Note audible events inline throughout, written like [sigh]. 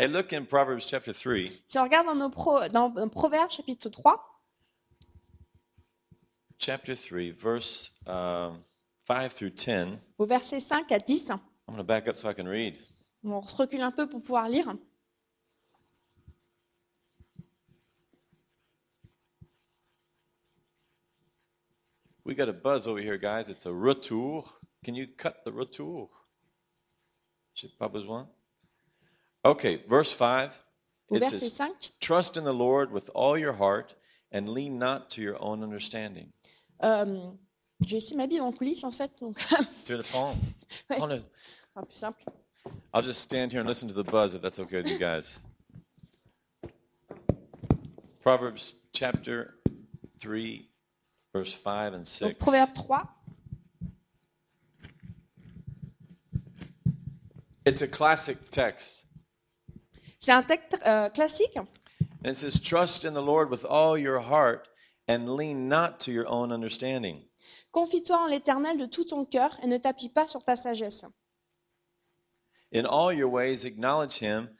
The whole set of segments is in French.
Hey, look in Proverbs chapter 3, Si on regarde dans, nos pro- dans Proverbes chapitre 3, chapter 3, verse um, 5 through 10. au verset 5 à 10, I'm going to back up so I can read. on se recule un peu pour pouvoir lire. We got a buzz over here, guys. It's a retour. Can you cut the retour? J'ai pas besoin. Okay, verse 5. Au It verset says, 5, Trust in the Lord with all your heart and lean not to your own understanding. euh, j'ai laissé ma Bible en coulisses en fait, donc [laughs] To the phone. Ouais. Oh, ce ah, plus simple. I'll just stand here and listen to the buzz if that's okay with you guys. Proverbs chapter 3, verse 5 and 6. Donc Proverbe 3, It's a classic text. C'est un texte euh, classique And it says, Trust in the Lord with all your heart and lean not to your own understanding. Confie-toi en l'Éternel de tout ton cœur et ne t'appuie pas sur ta sagesse. In all your ways, acknowledge him,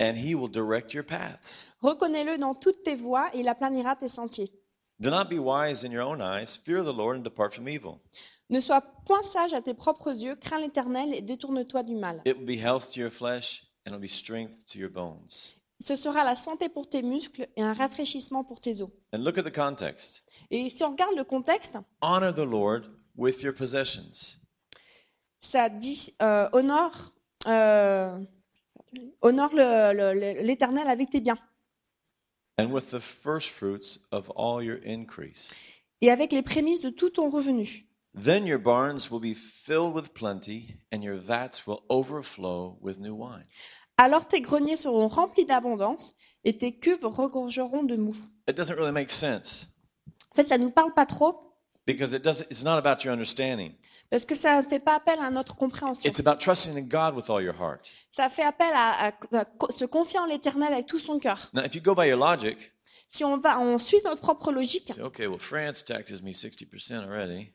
and he will direct your paths. Reconnais-le dans toutes tes voies et il aplanira tes sentiers. Do not be wise in your own eyes. Fear the Lord and depart from evil. Ne sois point sage à tes propres yeux, crains l'Éternel et détourne-toi du mal. It will be health to your flesh, and it will be strength to your bones. Ce sera la santé pour tes muscles et un rafraîchissement pour tes os. And look at the context. Et si on regarde le contexte, Honor the Lord with your possessions. ça dit euh, honore, euh, honore l'Éternel avec tes biens and with the first fruits of all your increase. et avec les prémices de tout ton revenu. Then your barns will be filled with plenty, and your vats will overflow with new wine. Alors tes greniers seront remplis d'abondance et tes cuves regorgeront de mou. It doesn't really make sense En fait, ça nous parle pas trop because it doesn't, it's not about your understanding. parce que ça ne fait pas appel à notre compréhension. It's about trusting in God with all your heart. Ça fait appel à, à- à co- se confier en l'Éternel avec tout son cœur. Now, if you go by your logic, Si on va, on suit notre propre logique, okay, well, France taxes me 60% already.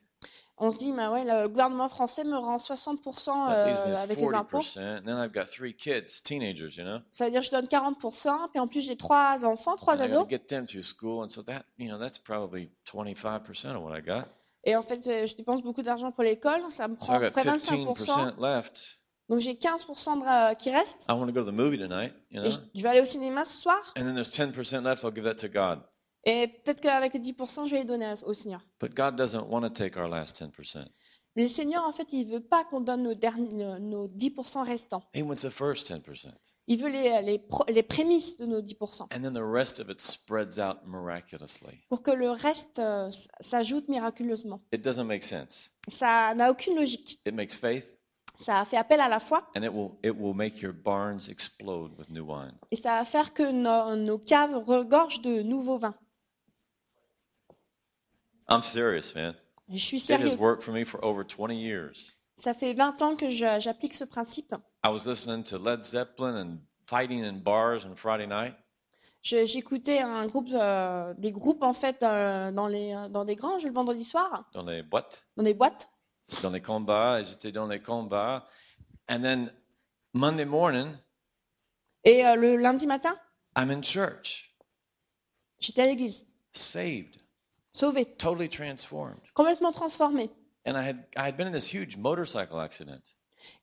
On se dit, bah ouais, le gouvernement français me rend 60% That leaves me euh, avec les impôts. 40%. And then I've got three kids, teenagers, you know? Ça veut dire que je donne 40%, puis en plus j'ai trois enfants, trois ados. 25%. Et en fait, je je dépense beaucoup d'argent pour l'école, ça me prend près 25%. 15% left. Donc j'ai 15% de, euh, qui reste. I want to go to the movie tonight, you know? Et je, je vais aller au cinéma ce soir. And then there's 10% left. I'll give that to God. Et peut-être qu'avec les 10%, je vais les donner au Seigneur. But God doesn't want to take our last 10%. Mais le Seigneur, en fait, il veut pas qu'on donne nos, derniers, nos 10% restants. He wants the first 10%. Il veut les, les, les prémices de nos 10%. And then the rest of it spreads out miraculously. Pour que le reste euh, s'ajoute miraculeusement. It doesn't make sense. Ça n'a aucune logique. It makes faith, Ça fait appel à la foi and it will, it will make your barns explode with new wine. et ça va faire que nos, nos caves regorgent de nouveaux vins. I'm serious, man. Je suis It has sérieux. worked for me for over 20 years. Ça fait 20 ans que j'applique ce principe. I was listening to Led Zeppelin and fighting in bars on Friday night. J'écoutais un groupe, euh, des groupes en fait euh, dans, les, euh, dans des granges le vendredi soir, dans les boîtes, dans des boîtes. dans les combats, j'étais dans les combats. And then Monday morning, Et euh, le lundi matin, I'm in church, j'étais à l'église, saved, sauvée, totally transformed. complètement transformée. And I had, I had been in this huge motorcycle accident.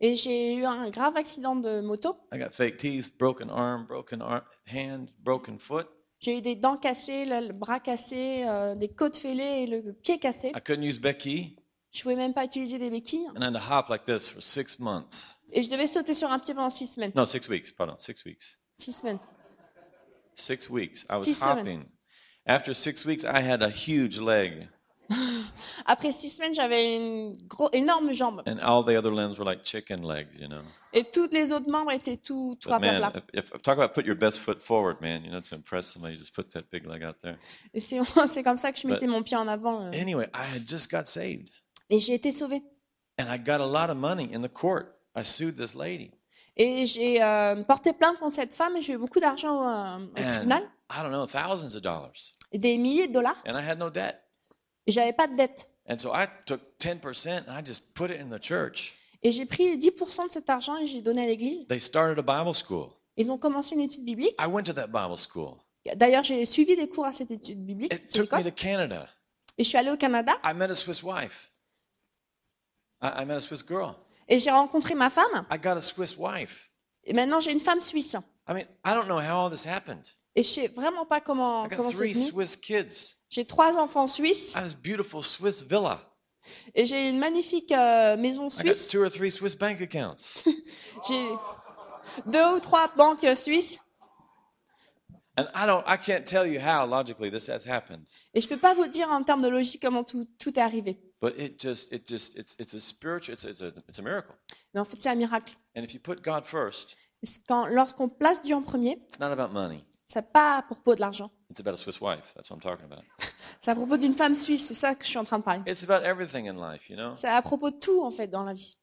Et j'ai eu un grave accident de moto. I got fake teeth, broken arm, broken ar- hand, broken foot. J'ai eu des dents cassées, le, bras cassé, euh, des côtes fêlées et le pied cassé. I couldn't use Je pouvais même pas utiliser des béquilles. and I had to hop like this for six months. Et je devais sauter sur un pied pendant six semaines. No, six weeks, pardon, six weeks. Six semaines. Six weeks. I was Six, hopping. After six weeks, I had a huge leg, [laughs] Après six semaines, j'avais une gros, énorme jambe. and all the other limbs were like chicken legs, you know. Et tous les autres membres étaient tout, tout But à plat. if, if talk about put your best foot forward, man, you know, to impress somebody, just put that big leg out there. Et c'est [laughs] c'est comme ça que je mettais mon pied en avant. euh. Anyway, I had just got saved, Et j'ai été sauvée. and I got a lot of money in the court. I sued this lady, Et j'ai euh, porté plainte contre cette femme et j'ai eu beaucoup d'argent euh, au and tribunal. I don't know, thousands of dollars, des milliers de dollars. and I had no debt. Et j'avais pas de dette. And so I took 10% and I just put it in the church. Et j'ai pris 10% de cet argent et j'ai donné à l'église. They started a Bible school. Ils ont commencé une étude biblique. I went to that Bible school. D'ailleurs, j'ai suivi des cours à cette étude biblique, It took me to Canada. et je suis allée au Canada I met a Swiss wife. I, I met a Swiss girl. et j'ai rencontré ma femme. I got a Swiss wife. Et maintenant, j'ai une femme suisse. I mean, I don't know how all this happened. Et je sais vraiment pas comment comment c'est venu. J'ai trois enfants suisses I have this beautiful Swiss villa. et j'ai une magnifique euh, maison I got suisse. two or three Swiss bank accounts. [laughs] J'ai deux ou trois banques suisses And I don't I can't tell you how logically this has happened. et je peux pas vous dire en termes de logique comment tout, tout est arrivé. But it just it just it's it's a spiritual it's it's a it's a miracle. Mais en fait, c'est un miracle. And if you put God first, C'est Quand, lorsqu'on place Dieu en premier, it's not about money. C'est pas à propos de l'argent. It's about a Swiss wife. That's what I'm talking about. [laughs] C'est à propos d'une femme suisse. C'est ça que je suis en train de parler. It's about everything in life, you know? C'est à propos de tout en fait dans la vie.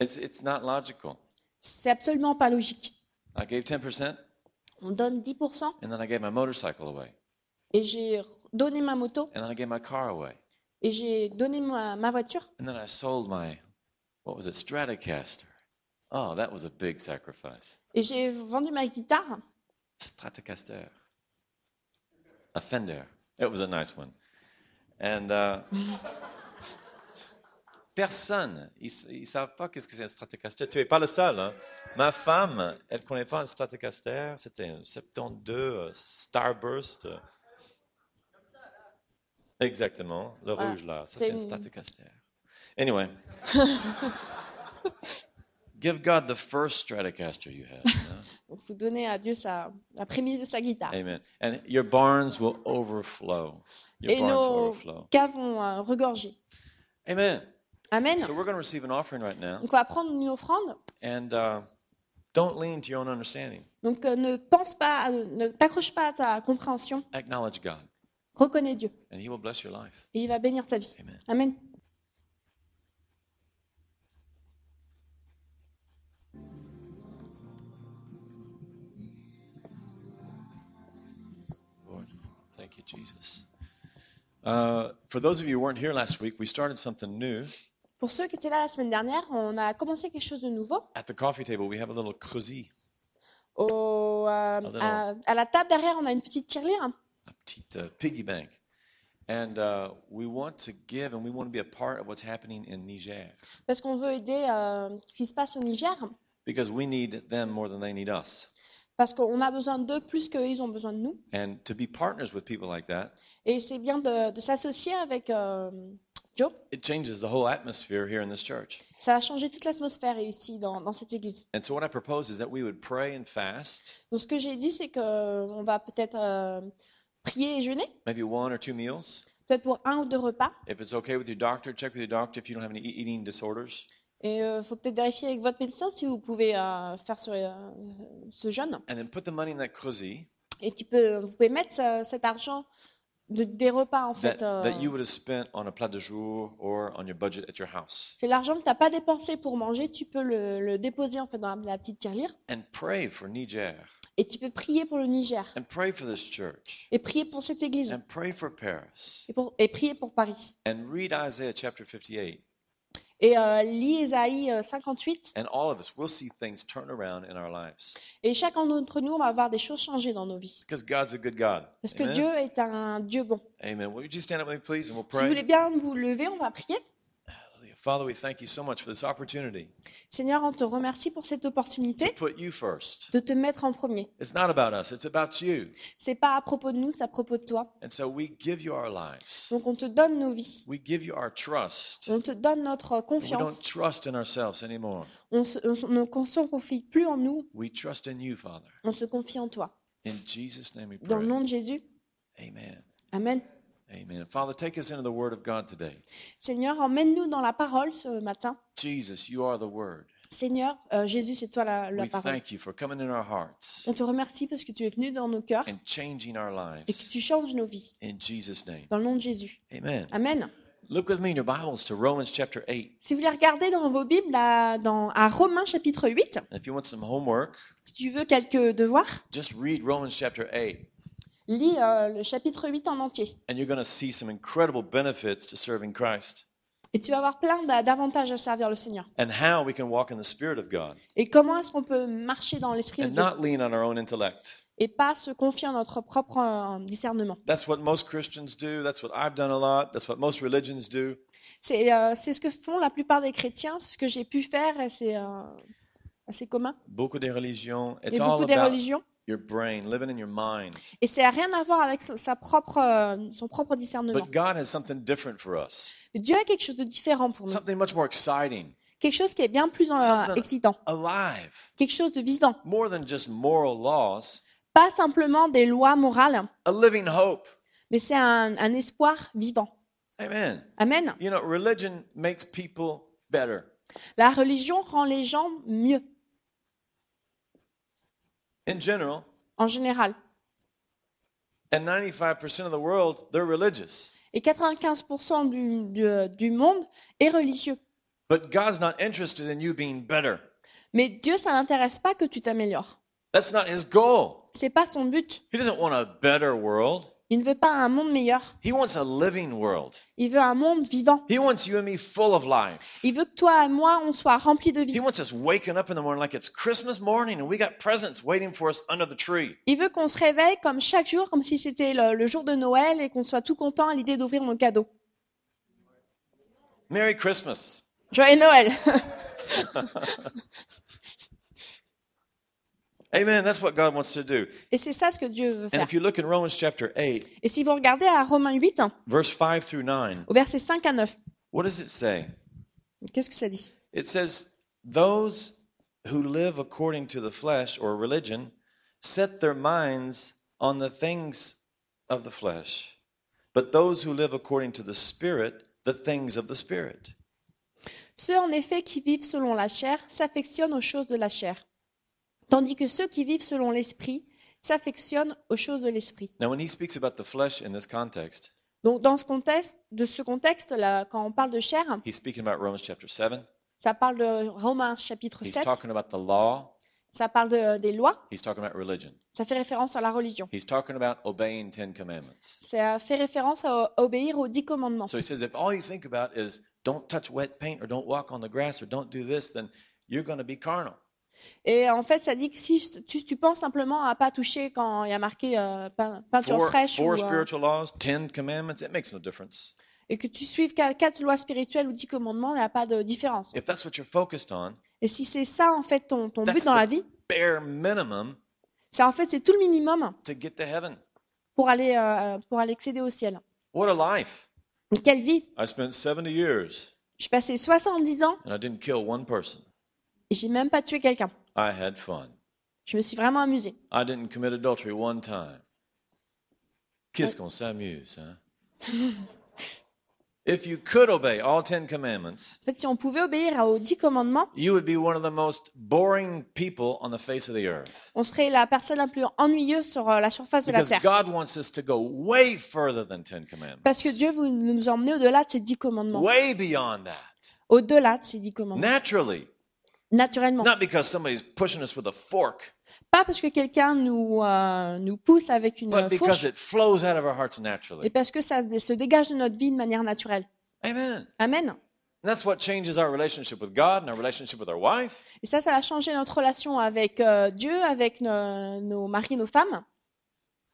It's it's not logical. C'est absolument pas logique. I gave 10% On donne 10% and then I gave my motorcycle away. et j'ai donné ma moto And then I gave my car away. et j'ai donné ma, ma voiture And then I sold my what was it? Stratocaster. Oh, that was a big sacrifice. et j'ai vendu ma guitare. Stratocaster. A Fender. It was a nice one. And uh, [laughs] personne, ils ne savent pas qu'est-ce que c'est un Stratocaster. Tu n'es pas le seul. hein. Ma femme, elle ne connaît pas un Stratocaster. C'était un 72 euh, Starburst. Exactement, le Voilà. rouge là. Ça, C'est un Stratocaster. Anyway. [laughs] [laughs] Give God the first Stratocaster you have. Donc [laughs] vous donnez à Dieu sa, la prémisse de sa guitare. Amen. And your barns will overflow. Your Et barns will nos overflow. caves vont euh, regorger. Amen. Amen. So we're going to receive an offering right now. Donc on va prendre une offrande. And uh, don't lean to your own understanding. Donc euh, ne pense pas, euh, ne t'accroche pas à ta compréhension. Acknowledge God, Reconnais Dieu and He will bless your life. et il va bénir ta vie. Amen. Amen. Thank you, Jesus. Uh, for those of you who weren't here last week, we started something new. Pour ceux qui étaient là la semaine dernière, on a commencé quelque chose de nouveau. At the coffee table, we have a little Au, euh, little- à, à la table derrière, on a une petite tirelire a petite uh, piggy bank. And uh, we want to give and we want to be a part of what's happening in Niger parce qu'on veut aider euh, ce qui se passe au Niger, because we need them more than they need us. Parce qu'on a besoin d'eux plus qu'ils ont besoin de nous. And to be partners with people like that, Et c'est bien de, de s'associer avec euh, Joe. it changes the whole atmosphere here in this church. Ça va changer toute l'atmosphère ici dans, dans cette église. And so what I propose is that we would pray and fast, Donc ce que j'ai dit, c'est qu'on va peut-être euh, prier et jeûner, maybe one or two meals. peut-être pour un ou deux repas. If it's okay with your doctor, check with your doctor if you don't have any eating disorders. Et il faut peut-être vérifier avec votre médecin si vous pouvez euh, faire ce, euh, ce jeûne. And then put the money in that creuset Et tu peux, vous pouvez mettre euh, cet argent de, des repas, en that, fait. euh, that you would have spent on a plat de jour or on your budget at your house. c'est l'argent que tu n'as pas dépensé pour manger, tu peux le, le déposer en fait dans la, la petite tirelire. And pray for Niger. Et tu peux prier pour le Niger. And pray for this church. Et prier pour cette église. And pray for Paris. Et, pour, et prier pour Paris. And read Isaiah chapter 58. Et euh, lis Ésaïe euh, 58. And all of us will see things turn around in our lives. Et chacun d'entre nous, on va voir des choses changer dans nos vies. Because God's a good God. Parce que Amen? Dieu est un Dieu bon. Amen. Will you stand up with me, please, and we'll Si vous voulez pray? bien vous lever, on va prier. Father, we thank you so much for this opportunity Seigneur, on te remercie pour cette to opportunité put you first. de te mettre en premier. It's not about us, it's about you. C'est pas à propos de nous, c'est à propos de toi. And so we give you our lives. Donc on te donne nos vies. We give you our trust. On te donne notre We don't confiance. trust in ourselves anymore. On se, on se- ne se confie plus en nous, We trust in you, Father. on se confie en toi. In Jesus' name we Dans le pray. nom de Jésus. Amen. Amen. Amen. Father, take us into the Word of God today. Seigneur, emmène-nous dans la parole ce matin. Jesus, you are the Word. Seigneur, euh, Jésus, c'est toi la, la We parole. thank you for coming in our hearts On te remercie parce que tu es venu dans nos cœurs and changing our et que tu changes nos vies. In Jesus' name. Dans le nom de Jésus. Amen. Amen. Look with me in your Bibles to Romans chapter 8. Si vous voulez regarder dans vos Bibles, à, dans, à Romains chapitre 8, And if you want some homework, si tu veux quelques devoirs, just read Romans chapter 8. Lis euh, le chapitre 8 en entier. And you're going to see some incredible benefits to serving Christ. Et tu vas avoir plein d'a- d'avantages à servir le Seigneur. and how we can walk in the Spirit of God Et comment est-ce qu'on peut marcher dans l'esprit de and Dieu not lean on our own intellect. et pas se confier en notre propre euh, discernement. That's what most Christians do. That's what I've done a lot. That's what most religions do. C'est euh, ce que font la plupart des chrétiens, ce que j'ai pu faire, et c'est euh, assez commun. Beaucoup des religions, Et it's all beaucoup des about religions. Your brain, living in your mind. Et c'est à rien à voir avec sa, sa propre, euh, son propre discernement. But God has something different for us, Mais Dieu a quelque chose de différent pour nous. something much more exciting, Quelque chose qui est bien plus euh, Something- excitant. alive, Quelque chose de vivant. more than just moral laws, Pas simplement des lois morales, a living hope. mais c'est un, un espoir vivant. Amen. Amen. You know, religion makes people better. La religion rend les gens mieux, In general, en général. and 95% of the world, they're religious. Et 95% du, du, du monde est religieux. But God's not interested in you being better. Mais Dieu, ça n'intéresse pas que tu t'améliores. That's not his goal. C'est pas son but. He doesn't want a better world. Il ne veut pas un monde meilleur. He wants a living world. Il veut un monde vivant. He wants you and me full of life. Il veut que toi et moi, on soit remplis de He vie. wants us waking up in the morning like it's Christmas morning and we got presents waiting for us under the tree. Il veut qu'on se réveille comme chaque jour, comme si c'était le, le jour de Noël et qu'on soit tout content à l'idée d'ouvrir nos cadeaux. Merry Christmas. Joyeux Noël [laughs] Amen. That's what God wants to do. Et c'est ça ce que Dieu veut And faire. if you look in Romans chapter 8, Et si vous regardez à Romains 8, verse 5 through 9, au verset 5 à 9, what does it say? qu'est-ce que ça dit? It says, Those who live according to the flesh or religion set their minds on the things of the flesh, but those who live according to the Spirit, the things of the Spirit. Ceux en effet qui vivent selon la chair s'affectionnent aux choses de la chair, tandis que ceux qui vivent selon l'esprit s'affectionnent aux choses de l'esprit. Now, when he speaks about the flesh in this context, Donc dans ce contexte, de ce contexte là, quand on parle de chair, he's speaking about Romans chapter 7. ça parle de Romains chapitre He's 7, talking about the law. ça parle de- des lois, He's talking about religion. ça fait référence à la religion. He's talking about obeying Ten Commandments. Ça fait référence à obéir aux dix commandements. So he says, if all you think about is don't touch wet paint or don't walk on the grass or don't do this, then you're going to be carnal. Et en fait, ça dit que si tu, tu penses simplement à pas toucher quand il y a marqué euh, pein- peinture Four, fraîche four ou, spiritual laws, Ten Commandments, it makes no difference. et que tu suives qua- quatre lois spirituelles ou dix commandements, il n'y a pas de différence. If that's what you're focused on, Et si c'est ça en fait ton, ton but dans la vie, bare minimum c'est en fait c'est tout le minimum to get to heaven. pour aller euh, pour aller accéder au ciel. What a life. Et quelle vie I spent 70 years J'ai passé 70 ans and I didn't kill one person. Et j'ai même pas tué quelqu'un. I had fun. Je me suis vraiment amusée. I didn't commit adultery one time. Qu'est-ce qu'on s'amuse, hein? [laughs] If you could obey all Ten Commandments, En fait, si on pouvait obéir aux dix commandements, you would be one of the most boring people on the face of the earth. on serait la personne la plus ennuyeuse sur euh, la surface de la Because terre. God wants us to go way further than Ten Commandments. Parce que Dieu veut nous emmener au-delà de ces dix commandements. Way beyond that. Au-delà de ces dix commandements. Naturally. Naturellement. Not because somebody's pushing us with a fork, Pas parce que quelqu'un nous, euh, nous pousse avec une but because fourche, it flows out of our hearts et naturally. parce que ça se dégage de notre vie de manière naturelle. Amen. Amen. And that's what changes our relationship with God and our relationship with our wife. Et ça, ça a changé notre relation avec euh, Dieu, avec nos, nos maris, nos femmes.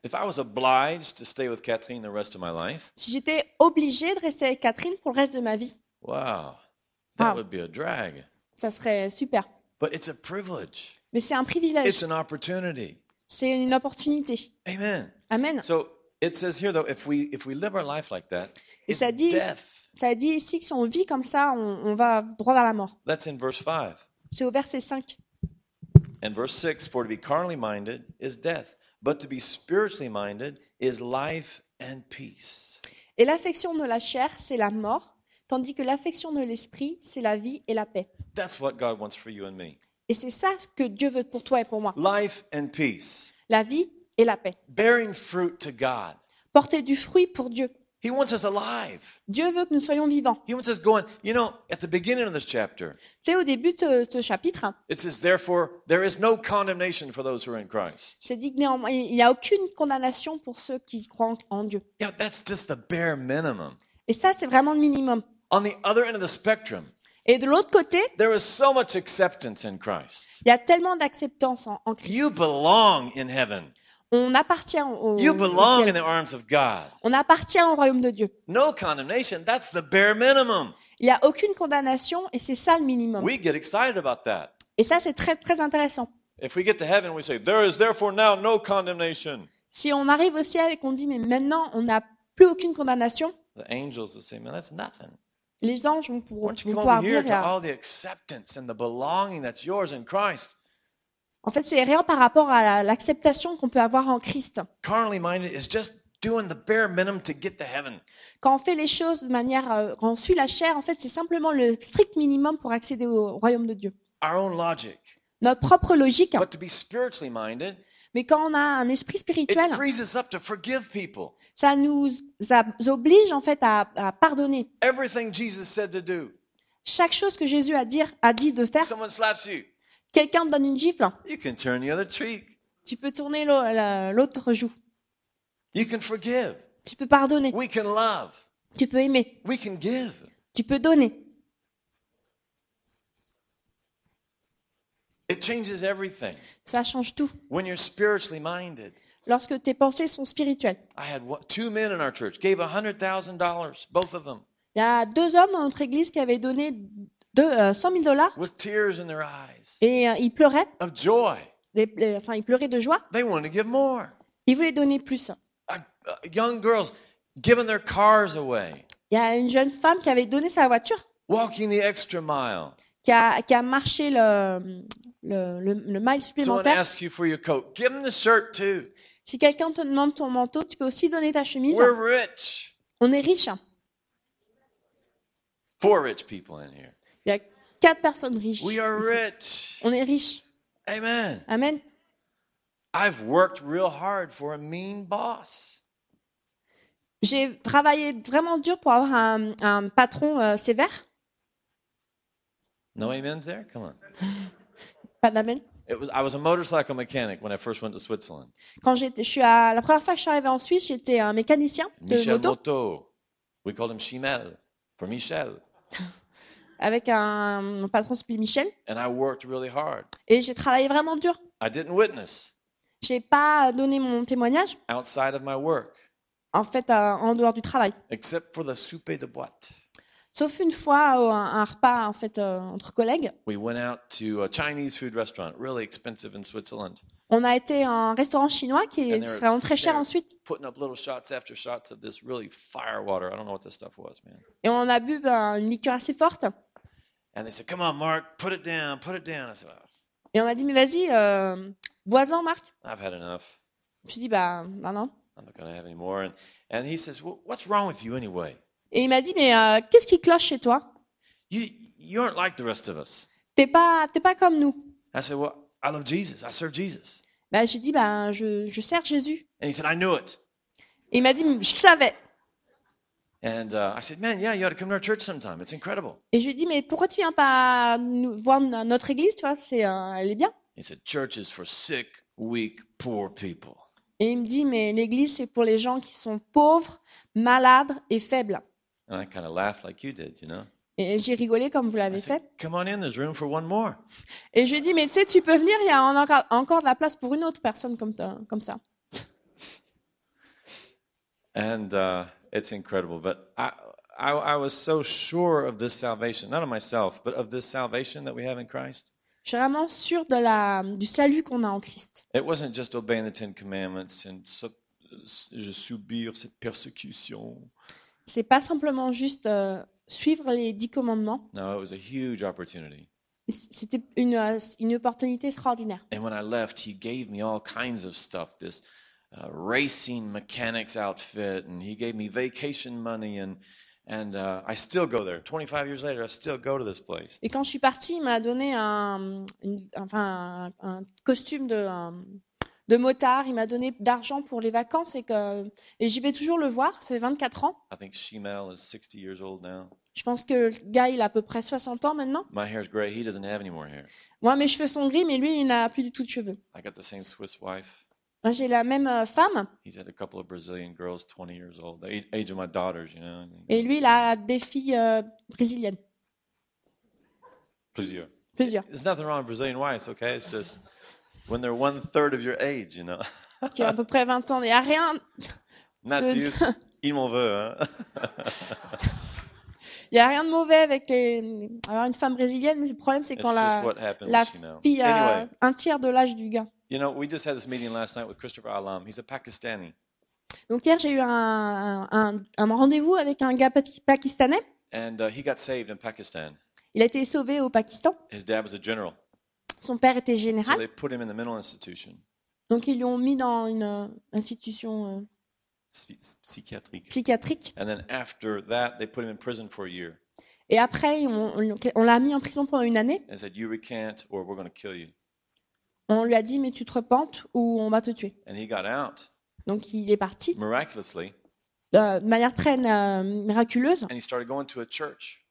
If I was obliged to stay with Catherine the rest of my life, Si j'étais obligée de rester avec Catherine pour le reste de ma vie, wow, that Wow. would be a drag. Ça serait super. But it's a privilege. Mais c'est un It's privilège, an opportunity. c'est une opportunité. Amen. Amen. So it says here though, if we if we live our life like that, Et it's ça dit, death. ça dit ici que si on vit comme ça, on, on va droit vers la mort. That's in verse five. C'est au verset 5. And verse six, for to be carnally minded is death, but to be spiritually minded is life and peace. Et l'affection de la chair, c'est la mort, tandis que l'affection de l'esprit, c'est la vie et la paix. That's what God wants for you and me. Et c'est ça que Dieu veut pour toi et pour moi. Life and peace. La vie et la paix. Bearing fruit to God. Porter du fruit pour Dieu. He wants us alive. Dieu veut que nous soyons vivants. He wants us going. You know, at the beginning of this chapter, C'est au début de ce chapitre, hein, it says, Therefore, there is no condemnation for those who are in Christ. c'est dit que néanmoins, il n'y a aucune condamnation pour ceux qui croient en- en Dieu. Yeah, that's just the bare minimum. Et ça, c'est vraiment le minimum. On the other end of the spectrum, Et de l'autre côté, there is so much acceptance in Christ. il y a tellement d'acceptance en, en Christ. You belong in heaven. On appartient au, You au belong in ciel. the arms of God. On appartient au royaume de Dieu. No condemnation. That's the bare minimum. Il n'y a aucune condamnation et c'est ça le minimum. We get excited about that. Et ça, c'est très, très intéressant. If we get to heaven, we say, There is therefore now no condemnation. Si on arrive au ciel et qu'on dit, mais maintenant, on n'a plus aucune condamnation, The angels will say, Man, that's nothing. Les anges vont, pour- pouvoir dire, here il y to a- all the acceptance and the belonging that's yours in Christ? en fait, c'est rien par rapport à la- l'acceptation qu'on peut avoir en Christ. Carnally minded is just doing the bare minimum to get to heaven. Quand on fait les choses de manière, euh, quand on suit la chair, en fait, c'est simplement le strict minimum pour accéder au royaume de Dieu. Notre propre logique. Mais quand on a un esprit it spirituel, ça nous oblige en fait à, à pardonner. Everything Jesus said to do. Chaque chose que Jésus a, dire, a dit de faire, Someone slaps you, quelqu'un te donne une gifle, you can turn the other cheek. tu peux tourner l'au- la- l'autre joue. You can forgive. Tu peux pardonner. We can love. Tu peux aimer. We can give. Tu peux donner. It changes everything Ça change tout. when you're spiritually minded. Lorsque tes pensées sont spirituelles. I had one, two men in our church gave a hundred thousand dollars, both of them, Il y a deux hommes dans notre église qui avaient donné deux, euh, 100 000 dollars with tears in their eyes et euh, ils pleuraient. of joy. Les- les- enfin, ils pleuraient de joie. They wanted to give more. Ils voulaient donner plus. Uh, uh, young girls giving their cars away, Il y a une jeune femme qui avait donné sa voiture, walking the extra mile. qui a, qui a marché le, le, le, le mile Someone supplémentaire. asks you for your coat, give them the shirt too. Si quelqu'un te demande ton manteau, tu peux aussi donner ta chemise. We're rich. On est riche. Four rich people in here. Il y a quatre personnes riches. We are ici. rich. On est riche. Amen. Amen. I've worked real hard for a mean boss. J'ai travaillé vraiment dur pour avoir un, un patron euh, sévère. No amens there? Come on. [laughs] Pas d'amen. It was, I was a motorcycle mechanic when I first went to Switzerland. Quand j'étais, je suis à, la première fois que je suis arrivée en Suisse, j'étais un mécanicien de Michel moto Moto. We called him Chimel for Michel. [laughs] avec un, un patron s'appelait Michel. And I worked really hard. Et j'ai travaillé vraiment dur. I didn't witness J'ai pas donné mon témoignage, outside of my work, en fait, euh, en dehors du travail. except for the soupe de boîte. Sauf une fois, euh, un, un repas, en fait, euh, entre collègues. We went out to a Chinese food restaurant, really expensive in Switzerland, On a été à un restaurant chinois qui And est they were vraiment très cher ensuite. putting up little shots after shots of this really fire water. I don't know what this stuff was, man. Et on a bu ben, une liqueur assez forte. And they said, "Come on, Mark, put it down, put it down." I said, oh, Et on m'a dit, mais vas-y, euh, bois-en, Marc. "I've had enough. Je me suis dit, bah, bah non. I'm not going to have any more." And and he says, well, "What's wrong with you anyway? Et il m'a dit, mais euh, qu'est-ce qui cloche chez toi? You you aren't like the rest of us." T'es pas, t'es pas comme nous. I said, "Well, I love Jesus. I serve Jesus." J'ai dit, bah, je, je sers Jésus. And he said, "I knew it." Et il m'a dit, je savais. And uh, I said, "Man, yeah, you ought to come to our church sometime. It's incredible." Et je lui ai dit, mais pourquoi tu viens pas nous, voir notre église, tu vois, c'est, euh, elle est bien. He said, "Church is for sick, weak, poor people." Et il me dit, mais l'église, c'est pour les gens qui sont pauvres, malades et faibles. And I kind of laughed like you did, you know? Et j'ai rigolé comme vous l'avez fait. "Come on in. There's room for one more." Et je lui ai dit, mais tu sais, tu peux venir, il y a en- encore, encore de la place pour une autre personne comme, comme ça. and uh, it's incredible. But I, I, I was so sure of this salvation, not of myself, but of this salvation that we have in Christ. Je suis vraiment sûre de la, du salut qu'on a en Christ. It wasn't just obeying the Ten Commandments and je subir cette persécution. C'est pas simplement juste euh, suivre les dix commandements. No, it was a huge opportunity. C'était une, euh, une opportunité extraordinaire. And when I left, he gave me all kinds of stuff. This uh, racing mechanics outfit, and he gave me vacation money, and and uh, I still go there. 25 years later, I still go to this place. Et quand je suis partie, il m'a donné un, une- enfin, un, un costume de, un- de motard. Il m'a donné d'argent pour les vacances et, que, et j'y vais toujours le voir. Ça fait 24 ans. I think Shemel is 60 years old now. Je pense que le gars, il a à peu près 60 ans maintenant. My hair's gray. He doesn't have any more hair. Moi, mes cheveux sont gris, mais lui, il n'a plus du tout de cheveux. I got the same Swiss wife. Moi, j'ai la même euh, femme He's had a couple of Brazilian girls, 20 years old, the age- age of my daughters, you know. et lui, il a des filles euh, brésiliennes, Plusieurs. plusieurs, There's nothing wrong with Brazilian wives, okay? It's just when they're one third of your age, you know? qui ont à peu près 20 ans. Il n'y a rien, [laughs] [laughs] il m'en veut, hein. il y a rien de mauvais avec les, une femme brésilienne, mais le problème, c'est quand la, happens, la you know. fille a Anyway, un tiers de l'âge du gars. you know, we just had this meeting last night with Christopher Alam. He's a Pakistani. Donc hier, j'ai eu un, un, un rendez-vous avec un gars paki- pakistanais. And uh, he got saved in Pakistan. Il a été sauvé au Pakistan. His dad was a general. Son père était So général. they put him in the mental institution, Donc ils l'ont mis dans une institution euh, psy- psychiatrique. psychiatrique. And then after that, they put him in prison for a year Et après, on, on- on l'a mis en prison pendant une année. and said, You recant or we're going to kill you. On lui a dit, mais tu te repentes ou on va te tuer. And he got out Donc il est parti miraculously euh, de manière très euh, miraculeuse. and he started going to a church.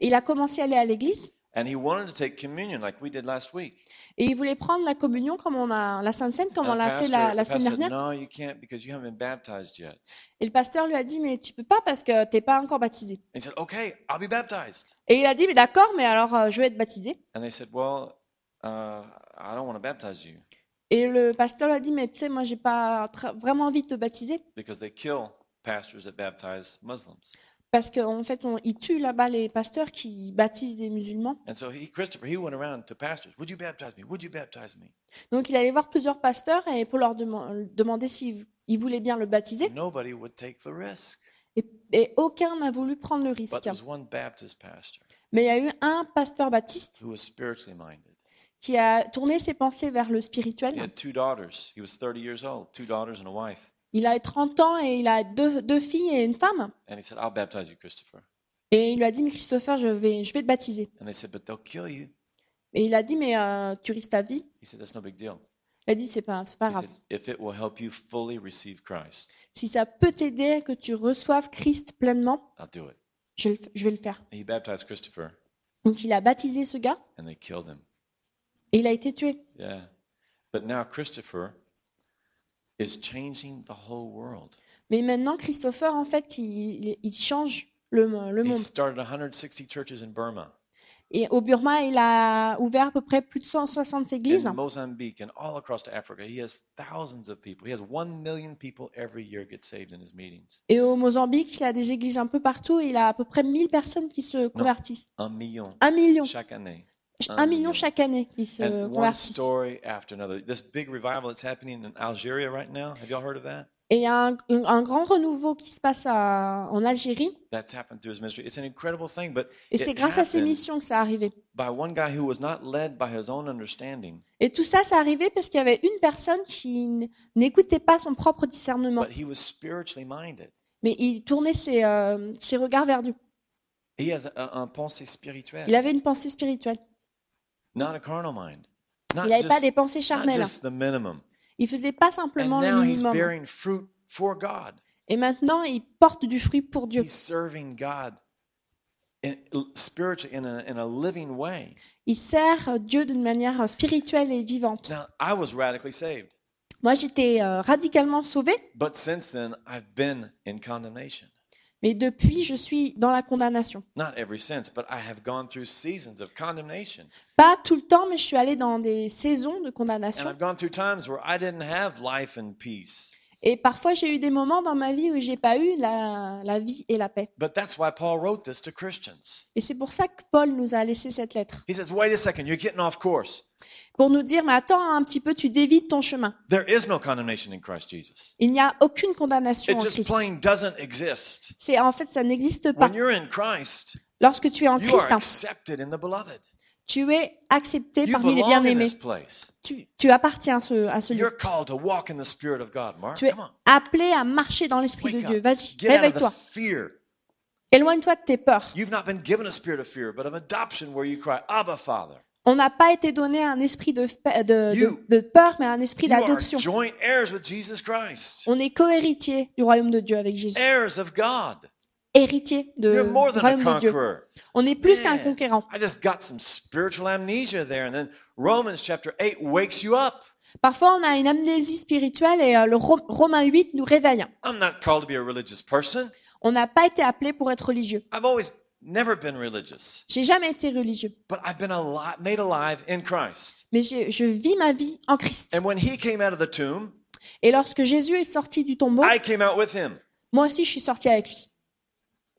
Et il a commencé à aller à l'église. And he wanted to take communion like we did last week. Et il voulait prendre la communion comme on a la Sainte Seine, comme And on l'a fait la, semaine dernière. No, you can't because you haven't been baptized yet. Et le pasteur lui a dit, mais tu peux pas parce que t'es pas encore baptisé. And he said, Okay, I'll be baptized. Et il a dit, mais d'accord, mais alors euh, je vais être baptisé. And they said, Well, uh, I don't want to baptize you Et le pasteur lui a dit, mais tu sais, moi j'ai pas vraiment envie de te baptiser because they kill pastors that baptize Muslims. Parce qu'en fait, on, ils tuent là-bas les pasteurs qui baptisent des musulmans. And so he, Christopher, he went around to pastors. Would you baptize me? Would you baptize me? Donc il allait voir plusieurs pasteurs et pour leur deman- demander s'ils ils voulaient bien le baptiser. Nobody would take the risk. Et, et aucun n'a voulu prendre le risque. there was one Baptist pastor Mais il y a eu un pasteur baptiste who was spiritually minded. qui a tourné ses pensées vers le spirituel. Had two daughters. He was 30 years old, two daughters and a wife. Il a 30 ans et il a deux, deux filles et une femme. And he said, I'll baptize you, Christopher. Et il lui a dit, mais Christopher, je vais, je vais te baptiser. And they said, But they'll kill you. Et il a dit, mais euh, tu risques ta vie. He said, That's no big deal. Il a dit, c'est pas, c'est pas He grave. said, If it will help you fully receive Christ, Si ça peut t'aider à que tu reçoives Christ pleinement, I'll do it. je, le- je vais le faire. And he baptized Christopher, Donc il a baptisé ce gars and they killed him. et il a été tué. Yeah. But now Christopher is changing the whole world. Mais maintenant, Christopher, en fait, il, change le, le He monde. started 160 churches in Burma, Et au Burma, il a ouvert à peu près plus de 160 églises. in Mozambique, and all across Africa. He has thousands of people. He has 1 million people every year get saved in his meetings. Et au Mozambique, il a des églises un peu partout. Il a à peu près 1000 personnes qui se convertissent. Un million Un million. chaque année. Un million chaque année qui se convertissent. story after another. This big revival that's happening in Algeria right now. Have y'all heard of that? Et il y a un, un grand renouveau qui se passe à- en Algérie. That's happened through his ministry. It's an incredible thing, but Et c'est grâce à ces happened missions que ça arrivé. by one guy who was not led by his own understanding, Et tout ça, ça arrivé parce qu'il y avait une personne qui n'écoutait pas son propre discernement, but he was spiritually minded. mais il tournait ses, euh, ses regards vers Dieu. Il avait une pensée spirituelle. Not a carnal mind. Not Il n'avait pas des pensées charnelles. just the minimum. Il faisait pas simplement le now he's minimum. bearing fruit for God. Et maintenant, il porte du fruit pour Dieu. Il sert Dieu d'une manière spirituelle et vivante. Now, I was radically saved, Moi, j'étais euh, radicalement sauvée, but since then, I've been in condemnation. Mais depuis, je suis dans la condamnation. Not every sense, but I have gone through seasons of condemnation. Pas tout le temps, mais je suis allée dans des saisons de And condamnation. I've gone through times where I didn't have life and peace. Et parfois, j'ai eu des moments dans ma vie où j'ai pas eu la, la vie et la paix. But that's why Paul wrote this to Christians. Et c'est pour ça que Paul nous a laissé cette lettre. He says, wait a second, you're getting off course. Pour nous dire, mais attends un petit peu, tu dévies ton chemin. There is no condemnation in Christ Jesus. Il n'y a aucune condamnation It en Christ. plain doesn't exist. C'est, en fait, ça n'existe pas. When you're in Christ, Lorsque tu es en you Christ, are accepted in the beloved. tu es accepté You parmi les bien-aimés. Tu, tu appartiens à ce, à ce lieu. You're called to walk in the Spirit of God, Mark. Tu es Come on. appelé à marcher dans l'esprit de Dieu. Vas-y, réveille-toi. Éloigne-toi de tes peurs. You've not been given a spirit of fear, but of adoption where you cry, Abba, Father. On n'a pas été donné un esprit de, fa- de, You- de- de peur, mais un esprit d'adoption. On est co-héritier du royaume de Dieu avec Jésus. héritier du royaume de Dieu. On est plus qu'un conquérant. I just got some spiritual On est plus qu'un Man. conquérant. I just got some spiritual amnesia there. And then Romans chapter 8 wakes you up. Parfois, on a une amnésie spirituelle et euh, le Ro- Romain 8 nous réveille. I'm not called to be a religious person. On n'a pas été appelé pour être religieux. I've always never been religious, J'ai jamais été religieux, but I've been ali- made alive in Christ. mais je vis ma vie en Christ. And when he came out of the tomb, Et lorsque Jésus est sorti du tombeau, I came out with him. moi aussi je suis sorti avec lui.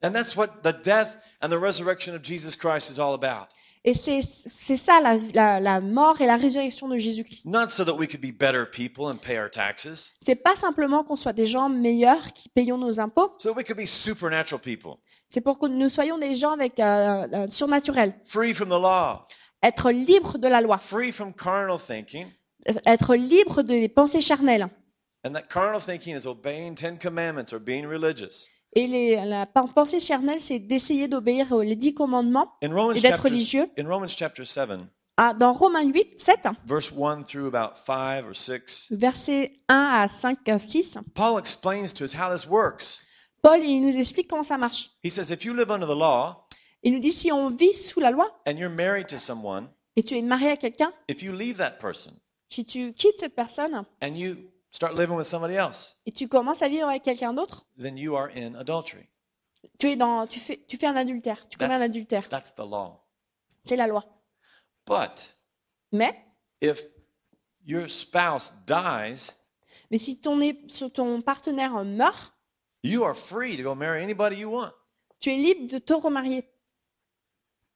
And that's what the death and the resurrection of Jesus Christ is all about. Et c'est c'est ça la, la, la mort et la résurrection de Jésus-Christ. Not so that we could be better people and pay our taxes, C'est pas simplement qu'on soit des gens meilleurs qui payons nos impôts, so that we could be supernatural people, c'est pour que nous soyons des gens avec euh, euh, surnaturel, free from the law, être libres de la loi, free from carnal thinking. être libres des pensées charnelles. And that carnal thinking is obeying Ten Commandments or being religious. Et les, la pen- pensée charnelle, c'est d'essayer d'obéir aux les dix commandements et d'être religieux. in Romans chapter 7, Ah, dans Romains 8, 7, verse 1 through about 5 or 6, versets 1 à 5, à 6, Paul explains to us how this works. Paul il nous explique comment ça marche. He says, if you live under the law Il nous dit si on vit sous la loi and you're married to someone, et tu es marié à quelqu'un, if you leave that person si tu quittes cette personne and you start living with somebody else, et tu commences à vivre avec quelqu'un d'autre, then you are in adultery. tu es dans, tu fais, tu fais un adultère, tu commets un That's- adultère. That's the law. C'est la loi. But Mais, if your spouse dies, mais si ton, ton partenaire meurt, you are free to go marry anybody you want. tu es libre de te remarier.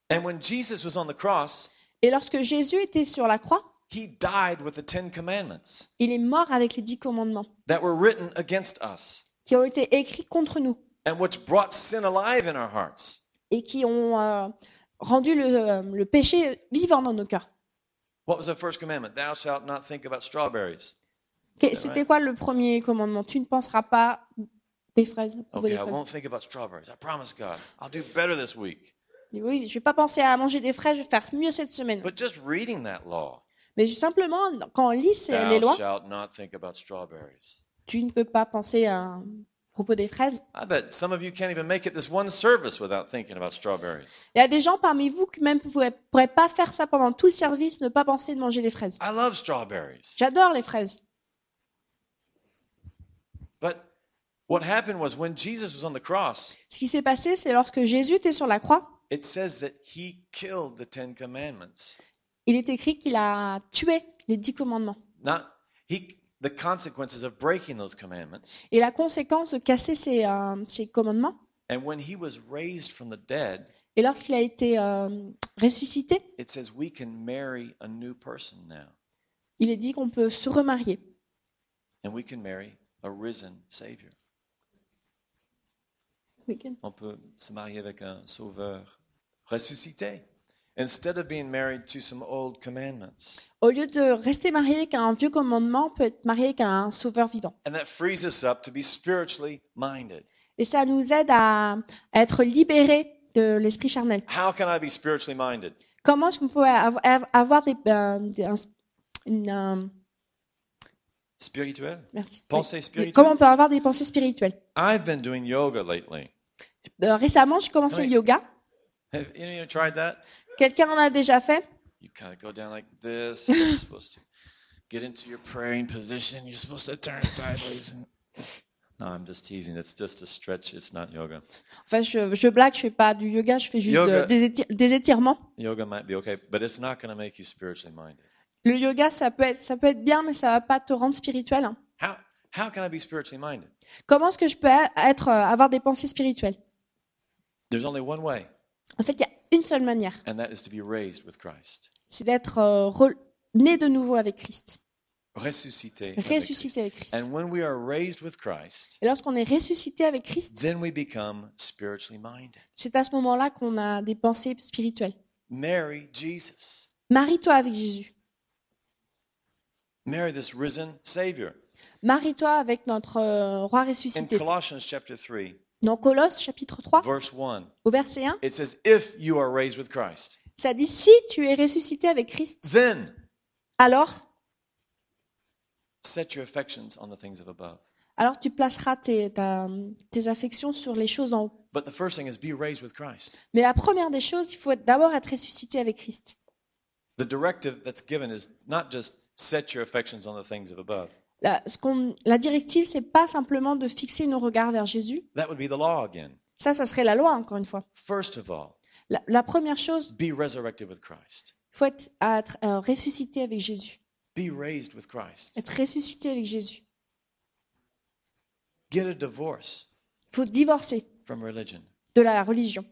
And when Jesus was on the cross, Et lorsque Jésus était sur la croix, he died with the Ten Commandments il est mort avec les dix commandements that were written against us qui ont été écrits contre nous and which brought sin alive in our hearts. et qui ont euh, rendu le, euh, le péché vivant dans nos cœurs. What was the first commandment? Thou shalt not think about strawberries. Que- C'était quoi le premier commandement? Tu ne penseras pas des fraises. à propos Okay, des I fraises. won't think about strawberries. I promise God. I'll do better this week. Il dit, Oui, je vais pas penser à manger des fraises, je vais faire mieux cette semaine. But just reading that law, Mais simplement, quand on lit ces- les lois, shalt not think about strawberries. tu ne peux pas penser à propos des fraises. I bet some of you can't even make it this one service without thinking about strawberries. Il y a des gens parmi vous qui même ne pourraient pas faire ça pendant tout le service, ne pas penser de manger des fraises. I love strawberries. J'adore les fraises. But what happened was when Jesus was on the cross, Ce qui s'est passé, c'est lorsque Jésus était sur la croix, it says that he killed the Ten Commandments. Il est écrit qu'il a tué les dix commandements. Not he the consequences of breaking those commandments. Et la conséquence de casser ces, euh, ces commandements, And when he was raised from the dead, et lorsqu'il a été euh, ressuscité, it says we can marry a new person now. il est dit qu'on peut se remarier. And we can marry a risen Savior. On peut se marier avec un sauveur ressuscité. Instead of being married to some old commandments. Au lieu de rester marié avec un vieux commandement, on peut être marié un sauveur vivant. And that frees us up to be spiritually minded. Et ça nous aide à, être libérés de l'esprit charnel. How can I be spiritually minded? Comment peut av- av- avoir des, euh, des- un- une, euh, Spirituel? merci. Pensée Oui. spirituelle? Comment on peut avoir des pensées spirituelles? I've been doing yoga lately. Euh, Récemment, j'ai commencé le yoga. Have you tried that? Quelqu'un en a déjà fait? You kind of go down like this. You're [laughs] supposed to get into your praying position. You're supposed to turn sideways. And... [laughs] No, I'm just teasing. It's just a stretch. It's not yoga. Enfin, je, je blague, je fais pas du yoga, je fais juste Yoga. de- des, éti- des étirements. Yoga might be okay, but it's not going to make you spiritually minded. Le yoga, ça peut être, ça peut être bien, mais ça va pas te rendre spirituel. hein. How how can I be spiritually minded? Comment est-ce que je peux être, euh, avoir des pensées spirituelles? There's only one way, En fait, il y a une seule manière, and that is to be raised with Christ, c'est d'être euh, né de nouveau avec Christ, ressuscité. avec ressuscité avec Christ. And when we are raised with Christ, Et lorsqu'on est ressuscité avec Christ, then we become spiritually minded. c'est à ce moment-là qu'on a des pensées spirituelles. Marie-toi avec Jésus. Marry this risen Savior. Marie-toi avec notre euh, roi In ressuscité. Colossians chapter 3, Dans Colosse chapitre 3, verse 1, au verset 1, it says, If you are raised with Christ, ça dit si tu es ressuscité avec Christ, then alors, set your affections on the things of above. alors tu placeras tes, ta- tes affections sur les choses en haut. But the first thing is be raised with Christ. Mais la première des choses, il faut d'abord être ressuscité avec Christ. The directive that's given is not just set your affections on the things of above. La, ce qu'on- la directive, c'est pas simplement de fixer nos regards vers Jésus. That would be the law again. Ça, ça serait la loi, encore une fois. First of all, La, la première chose, be resurrected with Christ. il faut être, être, euh, ressuscité avec Jésus. Be raised with Christ. Être ressuscité avec Jésus. Get a divorce Il faut divorcer from religion de la religion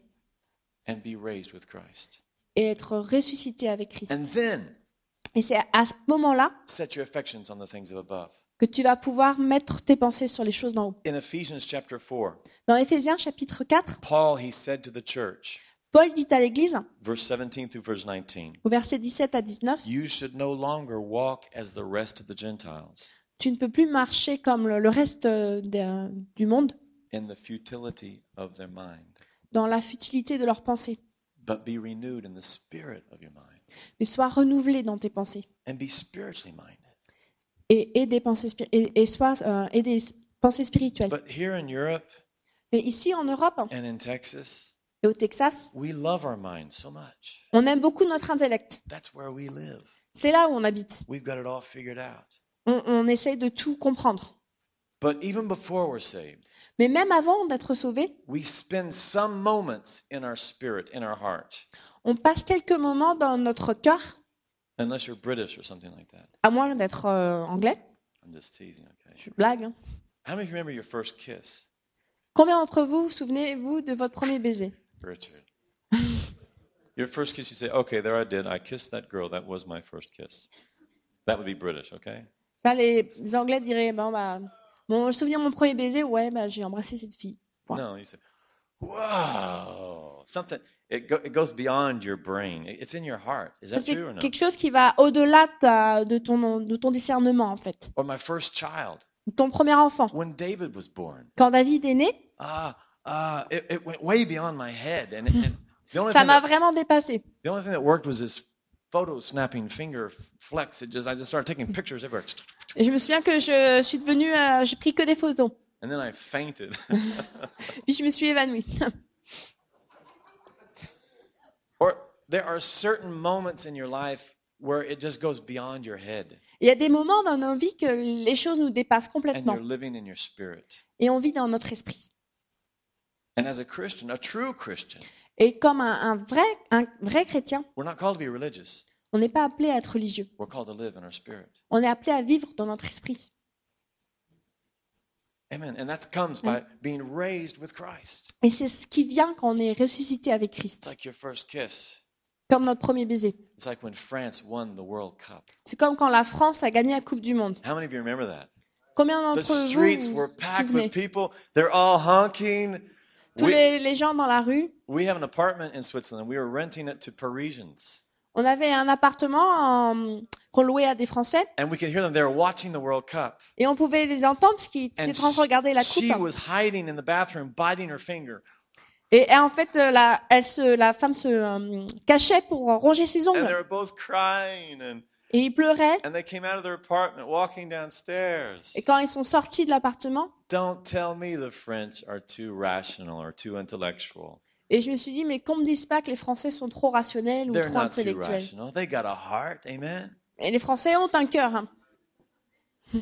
and be raised with Christ. et être ressuscité avec Christ. And then Et c'est à ce moment-là que tu vas pouvoir mettre tes pensées sur les choses d'en haut. In Ephesians chapter 4, Dans Éphésiens chapitre 4, Paul he said to the church, Paul dit à l'Église, verse 17 through verse 19, au verset 17 à 19, you should no longer walk as the rest of the Gentiles Tu ne peux plus marcher comme le, reste euh, du monde in the futility of their mind, dans la futilité de leurs pensées, mind mais sois renouvelé dans tes pensées and be spiritually minded. et, et des pensées spiri- et, et sois, euh, et des pensées spirituelles. But here in Europe Mais ici en Europe and in Texas, et au Texas, we love our minds so much. on aime beaucoup notre intellect. That's where we live. C'est là où on habite. We've got it all figured out. On, on essaye de tout comprendre. But even before we're saved, Mais même avant d'être sauvé, we spend some moments in our spirit, in our heart, on passe quelques moments dans notre cœur, unless you're British or something like that. à moins d'être euh, anglais. I'm just teasing, okay? Je blague. hein. How many of you remember your first kiss, Combien d'entre vous vous souvenez-vous de votre premier baiser? Richard? your first kiss, you say, okay, there I did. I kissed that girl. That was my first kiss. That would be British, okay? Là, les, les Anglais diraient, bon, bah, mon souvenir de mon premier baiser, ouais, bah, j'ai embrassé cette fille. Point. No, you say, whoa. Something, it, go, it goes beyond your brain. It- It's in your heart. Is that C'est true or no? quelque chose qui va au-delà de, ton, de ton discernement, en fait. Or my first child, Ton premier enfant. when David was born. Quand David est né, Ah, ah, it, it went way beyond my head. And, and [laughs] the, only ça thing m'a that, vraiment dépassé. the only thing that worked was this photo snapping finger flex. It just, I just started taking pictures everywhere. Et je me souviens que je suis devenue, euh, j'ai pris que des photos. And then I fainted. [laughs] [laughs] Puis je me suis évanouie. [laughs] or there are certain moments in your life where it just goes beyond your head Il y a des moments dans nos vies que les choses nous dépassent and complètement. you're living in your spirit. Et on vit dans notre esprit. And as a Christian, a true Christian, Et comme un, un vrai, un vrai chrétien, we're not called to be religious. on n'est pas appelé à être religieux. We're called to live in our spirit. On est appelé à vivre dans notre esprit. Amen. And that comes by being raised with Christ. Et c'est ce qui vient quand on est ressuscité avec It's Christ. like your first kiss. Comme notre premier baiser. It's like when France won the World Cup. C'est comme quand la France a gagné la Coupe du Monde. How many of you remember that? Combien d'entre vous streets vous were packed with people. They're all honking. Tous We, les, les gens dans la rue. we have an apartment in Switzerland. We were renting it to Parisians. On avait un appartement en- qu'on louait à des Français And we could hear them. They were watching the World Cup. et on pouvait les entendre parce qu'ils étaient en train de regarder la she coupe. was hiding in the bathroom, biting her finger. Et, et en fait, euh, la, elle se, la femme se euh, cachait pour ronger ses And they ongles. were both crying. And, Et ils pleuraient. and they came out of their apartment walking downstairs. Et quand ils sont sortis de l'appartement, Don't tell me the French are too rational or too intellectual. Et je me suis dit, mais qu'on me dise pas que les Français sont trop rationnels ou They're trop intellectuels. They got a heart. Amen. Et les Français ont un cœur. hein. [laughs]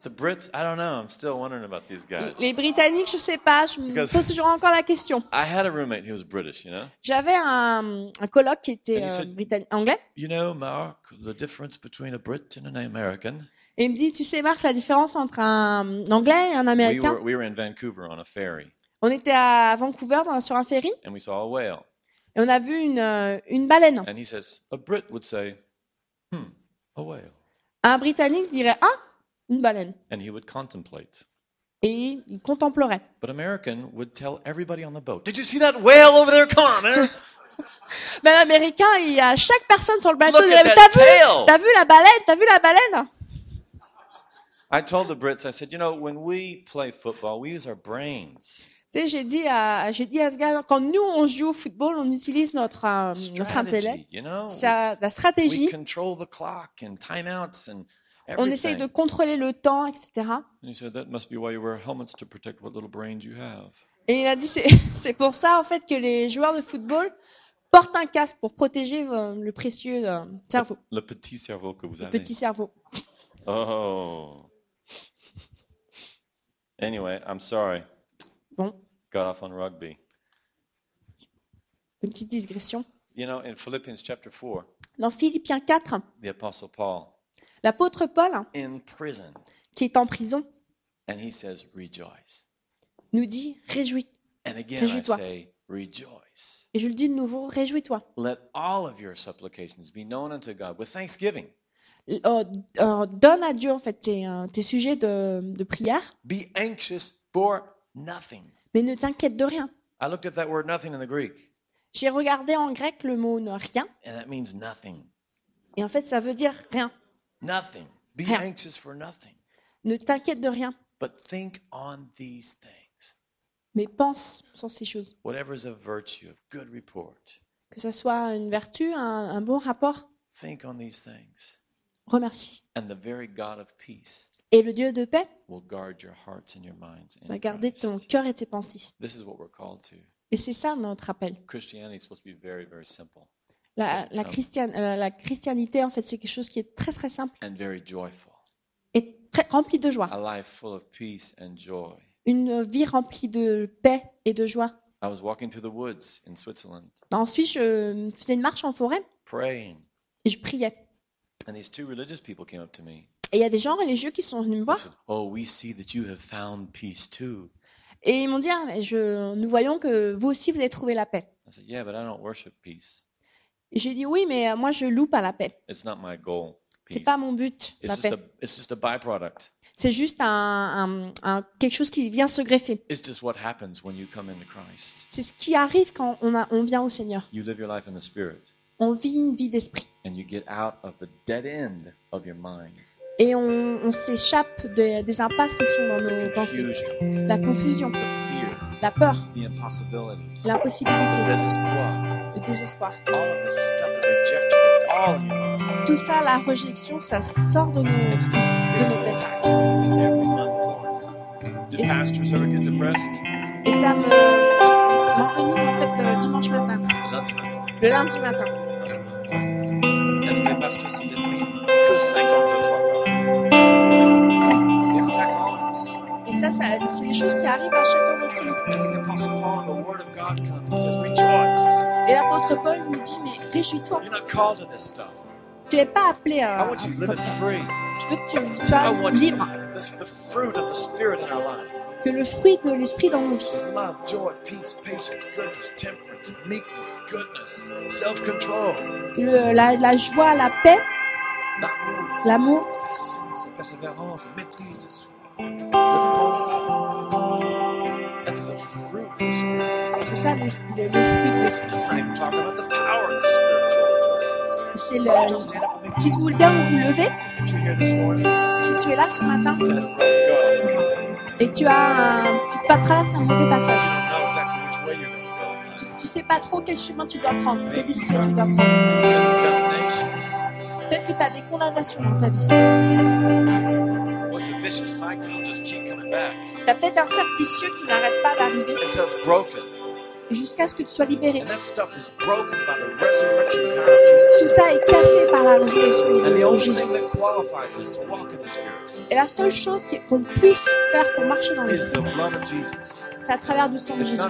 The Brits, I don't know. I'm still wondering about these guys. Les Britanniques, je sais pas, je me Because- pose toujours encore la question. I had a roommate who was British, you know? J'avais un, un coloc qui était euh, said- britannique, anglais, You know, Mark, the difference between a Brit and an American. Et il me dit, tu sais Marc, la différence entre un anglais et un We américain? were, we were in Vancouver on a ferry, On était à Vancouver dans- sur un ferry and we saw a whale. et on a vu une, euh, une baleine. And he says, a Brit would say, hmm, a whale. Un Britannique dirait, ah, une baleine. And he would contemplate. Et il contemplerait. But American would tell everybody on the boat, Did you see that whale over there? Come on, man. Mais [laughs] l'américain, il y a chaque personne sur le bateau. T'as vu, tail." t'as vu la baleine? T'as vu la baleine? I told the Brits, I said, you know, when we play football, we use our brains. Tu sais, j'ai dit à, j'ai dit à ce gars, quand nous on joue au football, on utilise notre, euh, notre intellect. You know? Euh, la We stratégie. control the clock and timeouts and On essaye de contrôler le temps, etc. And he said, That must be why you wear helmets to protect what little brains you have. Et il a dit, c'est [laughs] pour ça, en fait, que les joueurs de football portent un casque pour protéger euh, le précieux euh, cerveau, Le petit cerveau que vous le avez. petit cerveau. Oh. Anyway, I'm sorry. Bon, Got off on rugby. une petite digression. You know, in Philippians chapter 4, Dans Philippiens 4, the Apostle Paul l'apôtre Paul, in prison, qui est en prison, and he says, Rejoice. nous dit, réjouis. And again, I Réjouis-toi. say, Rejoice. Et je le dis de nouveau, réjouis-toi. Let all of your supplications be known unto God with thanksgiving. Euh, euh, donne à Dieu, en fait, tes, euh, tes sujets de, de prière, Be anxious for nothing. mais ne t'inquiète de rien. I looked up that word nothing in the Greek, J'ai regardé en grec le mot ne- rien, and that means nothing. et en fait, ça veut dire rien. Nothing. Be Rien. anxious for nothing. Ne t'inquiète de rien, But think on these things. mais pense sur ces choses. Whatever is of virtue, of good report. Que ce soit une vertu, un, un bon rapport, Think on these things. Remercie. And the very God of peace Et le Dieu de paix will guard your hearts and your minds. in va garder Christ. ton cœur et tes pensées. This is what we're called to. Et c'est ça notre appel. Christianity is supposed to be very, very simple La, la, christiane- euh, la christianité, en fait, c'est quelque chose qui est très très simple and very joyful. et très rempli de joie. A life full of peace and joy. Une vie remplie de paix et de joie. I was walking through the woods in Switzerland, Ensuite, je faisais une marche en forêt praying, et je priais. And these two religious people came up to me. Et il y a des gens religieux qui sont venus me They voir said, Oh, we see that you have found peace too. et ils m'ont dit ah, mais je, Nous voyons que vous aussi vous avez trouvé la paix. I said, Yeah, but I don't worship peace. J'ai dit Oui, mais euh, moi je loue pas la paix. It's not my goal. C'est pas mon but, It's la just paix. a it's just a byproduct. C'est juste un, un- un- quelque chose qui vient se greffer. It's just what happens when you come into Christ. C'est ce qui arrive quand on, a, on vient au Seigneur. You live your life in the Spirit, On vit une vie d'esprit. and you get out of the dead end of your mind, Et on, on s'échappe de- des impasses qui sont dans nos pensées. La confusion, the fear, la peur, l'impossibilité, le désespoir. all of this stuff, the rejection. It's all in your mind. Tout ça, la rejection, ça sort de nos, de nos têtes. Et ça me m'envenime en fait le dimanche matin. le lundi matin. Est-ce que les pasteurs sont déprimés? Que 52 fois par minute. It attacks all of us. Et ça, ça c'est des choses qui arrivent à chacun d'entre nous. And the Apostle Paul, the Word of God comes and says, Rejoice. Et l'apôtre Paul nous dit, mais réjouis-toi. You're not called to this stuff. Tu n'es pas appelé I à, want you to live comme it ça. free. Je veux que tu, I sois libre, this, the fruit of the Spirit in our life. Que le fruit de l'esprit dans nos vies, is love, joy, peace, patience, goodness, temperance, meekness, goodness, self-control, que le- la, la joie, la paix, l'amour, l'amour, patience, la persévérance, la maîtrise de soi, le bonté. That's the fruit of the Spirit. c'est ça l'esprit- le, le fruit de l'esprit. It's not even talking about the power of the Spirit flowing through us. C'est le. Si vous bien vous lever, If you're here this morning, si tu es là ce matin et tu as un, tu pas traverses un mauvais passage, go. tu sais pas trop quel chemin tu dois prendre, quelle décision tu dois prendre. Peut-être que tu as des condamnations dans ta vie. What's a vicious cycle? It'll just keep coming back Tu as peut-être un cercle vicieux qui n'arrête pas d'arriver until it's broken. jusqu'à ce que tu sois libéré. And that stuff is broken by the resurrection power of Jesus Tout ça est cassé par la résurrection de, Jésus. Et la seule chose qu'on puisse faire pour marcher dans of Jesus. c'est à travers du sang de Jésus.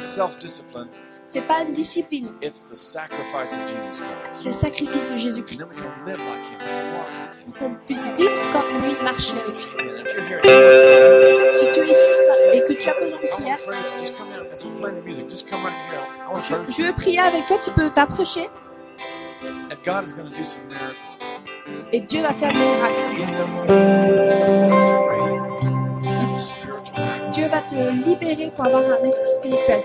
C'est pas une discipline, c'est le sacrifice de Jésus-Christ. Pour qu'on puisse vivre comme lui, marcher avec lui. Si tu es ici et que tu as besoin de prière, je veux prier avec toi, tu peux t'approcher et Dieu va faire des miracles. Dieu va te libérer pour avoir un esprit spirituel.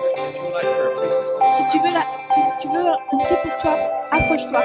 Si tu veux, la, si tu veux qu'on prie pour toi, approche-toi.